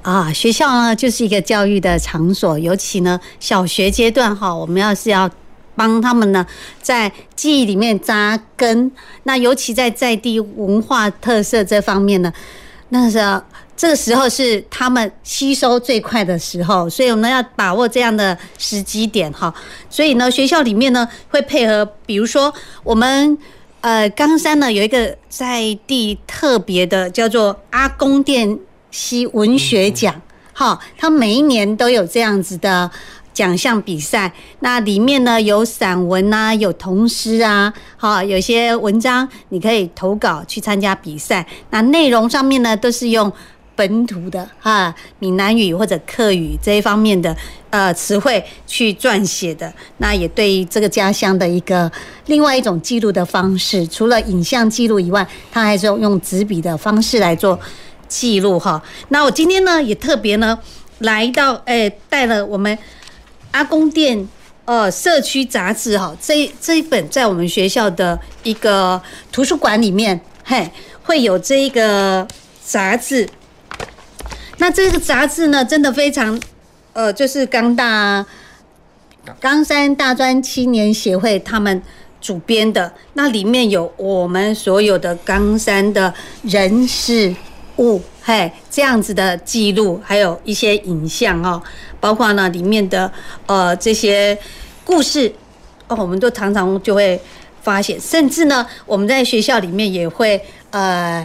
啊，学校呢就是一个教育的场所，尤其呢小学阶段哈，我们要是要。帮他们呢，在记忆里面扎根。那尤其在在地文化特色这方面呢，那时候这个时候是他们吸收最快的时候，所以我们要把握这样的时机点哈。所以呢，学校里面呢会配合，比如说我们呃冈山呢有一个在地特别的叫做阿公店西文学奖，哈，他每一年都有这样子的。奖项比赛，那里面呢有散文啊，有童诗啊，好，有些文章你可以投稿去参加比赛。那内容上面呢都是用本土的哈闽南语或者客语这一方面的呃词汇去撰写的。那也对于这个家乡的一个另外一种记录的方式，除了影像记录以外，它还是用用纸笔的方式来做记录哈。那我今天呢也特别呢来到诶带了我们。阿公店，呃，社区杂志哈，这这一本在我们学校的一个图书馆里面，嘿，会有这一个杂志。那这个杂志呢，真的非常，呃，就是冈大冈山大专青年协会他们主编的，那里面有我们所有的冈山的人事物，嘿，这样子的记录，还有一些影像哦。包括呢，里面的呃这些故事哦，我们都常常就会发现，甚至呢，我们在学校里面也会呃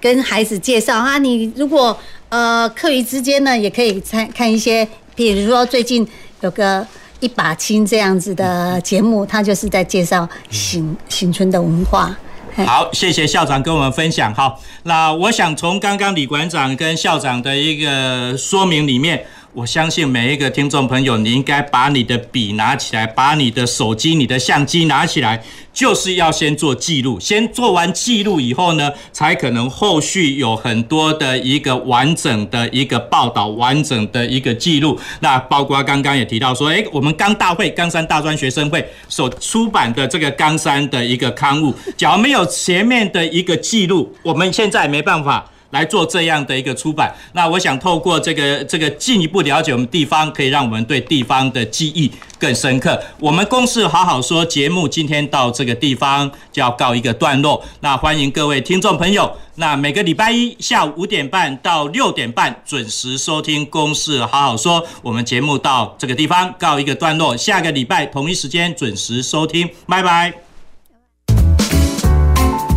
跟孩子介绍啊，你如果呃课余之间呢，也可以参看一些，比如说最近有个一把青这样子的节目，它就是在介绍新新村的文化。好，谢谢校长跟我们分享。好，那我想从刚刚李馆长跟校长的一个说明里面。我相信每一个听众朋友，你应该把你的笔拿起来，把你的手机、你的相机拿起来，就是要先做记录。先做完记录以后呢，才可能后续有很多的一个完整的一个报道、完整的一个记录。那包括刚刚也提到说，诶，我们冈大会冈山大专学生会所出版的这个冈山的一个刊物，假如没有前面的一个记录，我们现在没办法。来做这样的一个出版，那我想透过这个这个进一步了解我们地方，可以让我们对地方的记忆更深刻。我们公事好好说节目今天到这个地方就要告一个段落，那欢迎各位听众朋友，那每个礼拜一下午五点半到六点半准时收听公事好好说，我们节目到这个地方告一个段落，下个礼拜同一时间准时收听，拜拜。